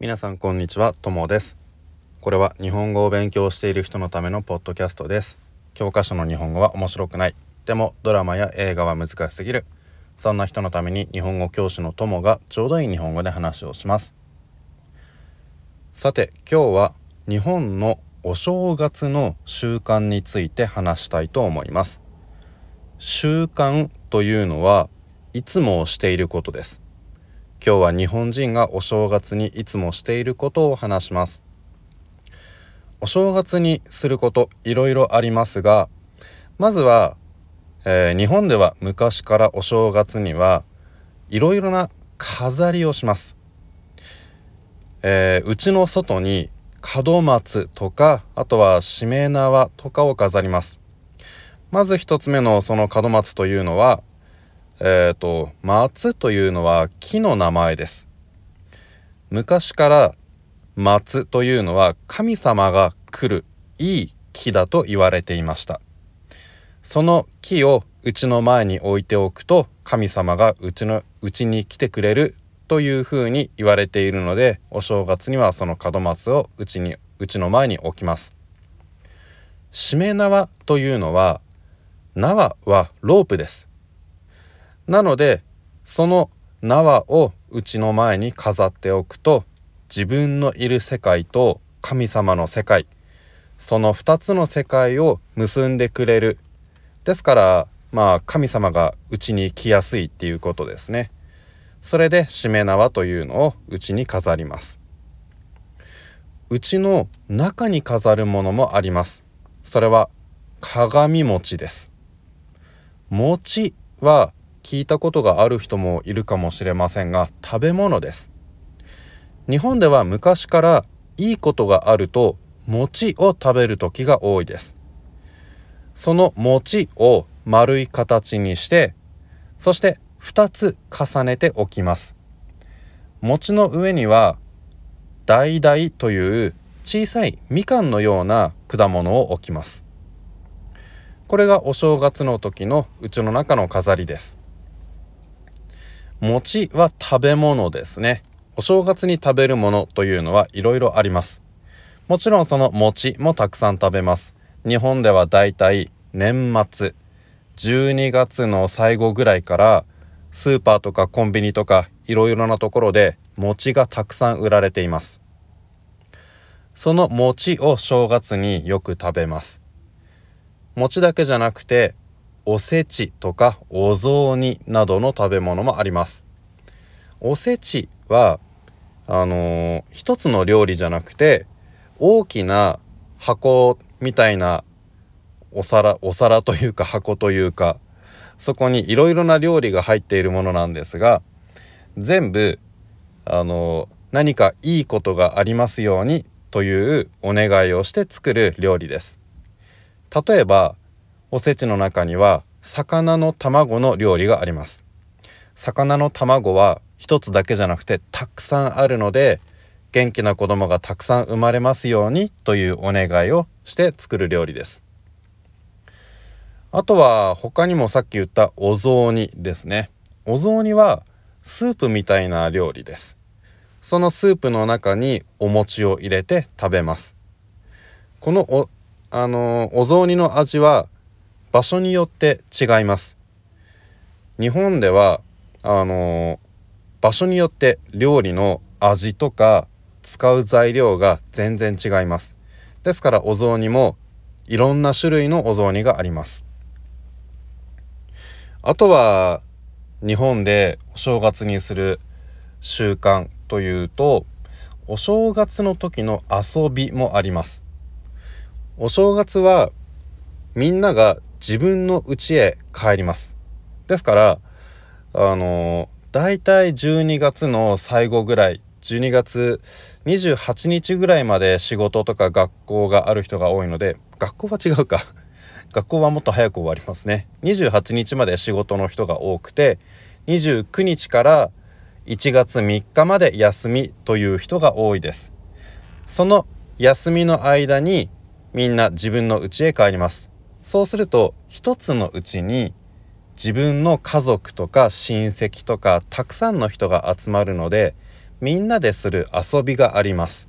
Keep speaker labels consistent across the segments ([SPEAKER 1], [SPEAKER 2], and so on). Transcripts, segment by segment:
[SPEAKER 1] 皆さんこんにちは、ともです。これは日本語を勉強している人のためのポッドキャストです。教科書の日本語は面白くない。でもドラマや映画は難しすぎる。そんな人のために日本語教師のともがちょうどいい日本語で話をします。さて、今日は日本のお正月の習慣について話したいと思います。習慣というのはいつもしていることです。今日は日本人がお正月にいつもしていることを話します。お正月にすることいろいろありますがまずは、えー、日本では昔からお正月にはいろいろな飾りをします、えー、うちの外に門松とかあとはしめ縄とかを飾ります。まず一つ目のその門松というのはえっ、ー、と松というのは木の名前です。昔から松というのは神様が来るいい木だと言われていました。その木をうちの前に置いておくと神様がうちのうちに来てくれるというふうに言われているのでお正月にはその門松をうちにうちの前に置きます。しめ縄というのは縄はロープです。なのでその縄をうちの前に飾っておくと自分のいる世界と神様の世界その2つの世界を結んでくれる。ですからまあ神様がうちに来やすいっていうことですね。それでしめ縄というのをうちに飾ります。うちの中に飾るものもあります。それは鏡餅です。餅は聞いたことがある人もいるかもしれませんが食べ物です。日本では昔からいいことがあると餅を食べる時が多いです。その餅を丸い形にしてそして2つ重ねておきます。餅の上には橙という小さいみかんのような果物を置きます。これがお正月の時のうちの中の飾りです。餅は食べ物ですね。お正月に食べるものというのはいろいろあります。もちろんその餅もたくさん食べます。日本ではだいたい年末12月の最後ぐらいからスーパーとかコンビニとかいろいろなところで餅がたくさん売られています。その餅を正月によく食べます。餅だけじゃなくておせちとかお雑煮などの食べ物もあります。おせちはあのー、一つの料理じゃなくて大きな箱みたいなお皿お皿というか箱というかそこにいろいろな料理が入っているものなんですが全部あの何かいいことがありますようにというお願いをして作る料理です。例えばおせちの中には魚の卵の料理があります。魚の卵は一つだけじゃなくてたくさんあるので元気な子供がたくさん生まれますようにというお願いをして作る料理です。あとは他にもさっき言ったお雑煮ですね。お雑煮はスープみたいな料理です。そのスープの中にお餅を入れて食べます。このおあのお雑煮の味は場所によって違います。日本ではあの場所によって料理の味とか使う材料が全然違います。ですからお雑煮もいろんな種類のお雑煮があります。あとは日本でお正月にする習慣というとお正月の時の遊びもあります。お正月はみんなが自分の家へ帰ります。ですからあのだいたい12月の最後ぐらい12月28日ぐらいまで仕事とか学校がある人が多いので学校は違うか。学校はもっと早く終わりますね。28日まで仕事の人が多くて29日から1月3日まで休みという人が多いです。その休みの間にみんな自分の家へ帰ります。そうすると一つのうちに自分の家族とか親戚とかたくさんの人が集まるのでみんなでする遊びがあります。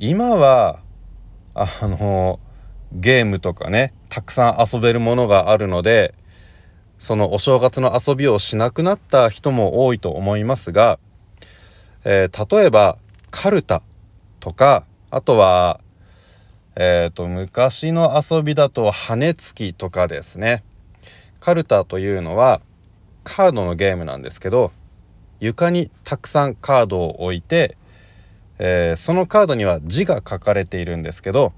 [SPEAKER 1] 今はあのゲームとかねたくさん遊べるものがあるのでそのお正月の遊びをしなくなった人も多いと思いますが、えー、例えばカルタとかあとはえーと、昔の遊びだと羽根つきとかですねカルタというのはカードのゲームなんですけど床にたくさんカードを置いて、えー、そのカードには字が書かれているんですけど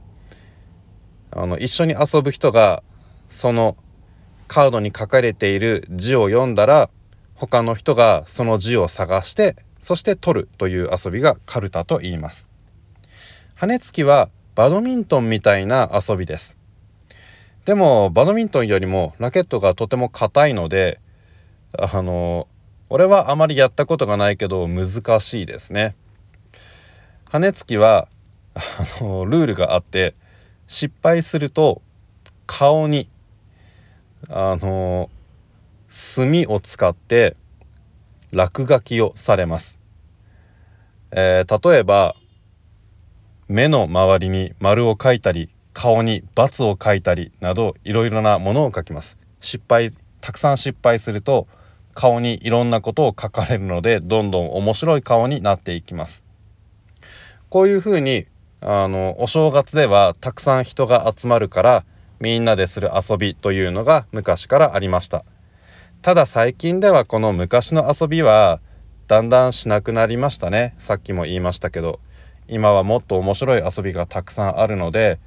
[SPEAKER 1] あの一緒に遊ぶ人がそのカードに書かれている字を読んだら他の人がその字を探してそして取るという遊びがカルタと言います。羽根つきはバドミントンみたいな遊びです。でもバドミントンよりもラケットがとても硬いのであの俺はあまりやったことがないけど難しいですね。羽根つきはあのルールがあって失敗すると顔にあの墨を使って落書きをされます、えー、例えば目の周りに丸を描いたり顔に×を書いたりなどいろいろなものを書きます。失敗たくさん失敗すると顔にいろんなことを書かれるのでどんどん面白い顔になっていきます。こういうふうにあのお正月ではたくさん人が集まるからみんなでする遊びというのが昔からありました。ただ最近ではこの昔の遊びはだんだんしなくなりましたね。さっきも言いましたけど。今はもっと面白い遊びがたくさんあるので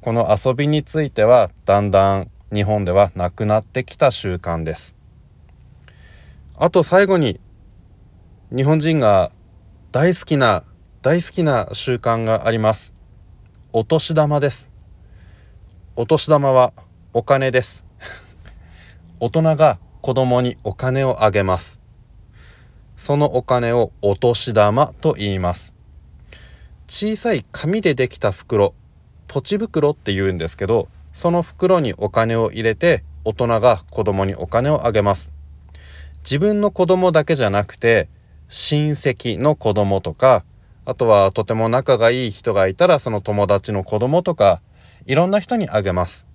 [SPEAKER 1] この遊びについてはだんだん日本ではなくなってきた習慣です。あと最後に日本人が大好きな大好きな習慣があります。お年玉です。お年玉はお金です。大人が子供にお金をあげます。そのお金をお年玉と言います。小さい紙でできた袋ポチ袋って言うんですけどその袋にお金を入れて大人が子供にお金をあげます。自分の子供だけじゃなくて親戚の子供とかあとはとても仲がいい人がいたらその友達の子供とかいろんな人にあげます。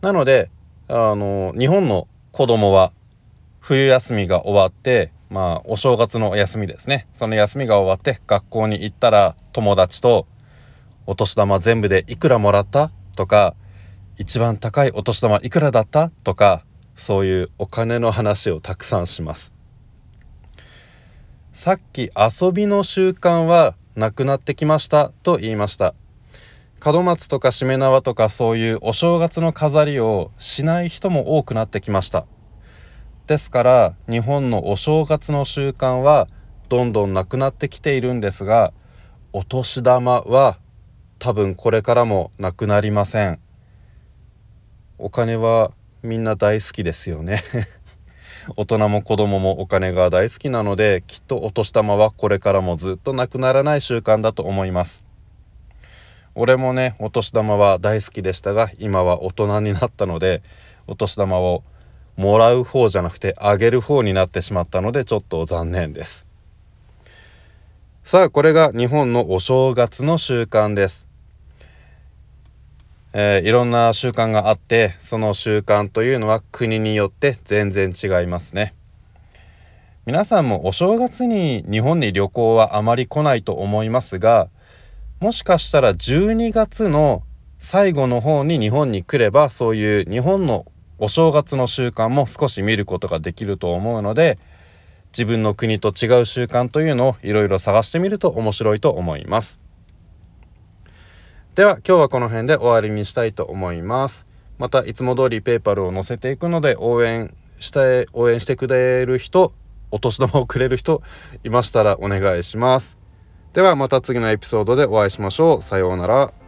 [SPEAKER 1] なのであの日本の子供は冬休みが終わってまあ、お正月の休みですね。その休みが終わって学校に行ったら友達とお年玉全部でいくらもらったとか、一番高いお年玉いくらだったとか、そういうお金の話をたくさんします。さっき遊びの習慣はなくなってきましたと言いました。門松とかしめ縄とかそういうお正月の飾りをしない人も多くなってきました。ですから日本のお正月の習慣はどんどんなくなってきているんですがお年玉は多分これからもなくなりません。お金はみんな大好きですよね。大人も子供もお金が大好きなのできっとお年玉はこれからもずっとなくならない習慣だと思います。俺もねお年玉は大好きでしたが今は大人になったのでお年玉をもらう方じゃなくてあげる方になってしまったのでちょっと残念です。さあこれが日本のお正月の習慣です。えー、いろんな習慣があってその習慣というのは国によって全然違いますね。皆さんもお正月に日本に旅行はあまり来ないと思いますがもしかしたら12月の最後の方に日本に来ればそういう日本のお正月の習慣も少し見ることができると思うので自分の国と違う習慣というのをいろいろ探してみると面白いと思います。では今日はこの辺で終わりにしたいと思います。またいつも通りペーパルを載せていくので応援して応援してくれる人お年玉をくれる人いましたらお願いします。ではまた次のエピソードでお会いしましょう。さようなら。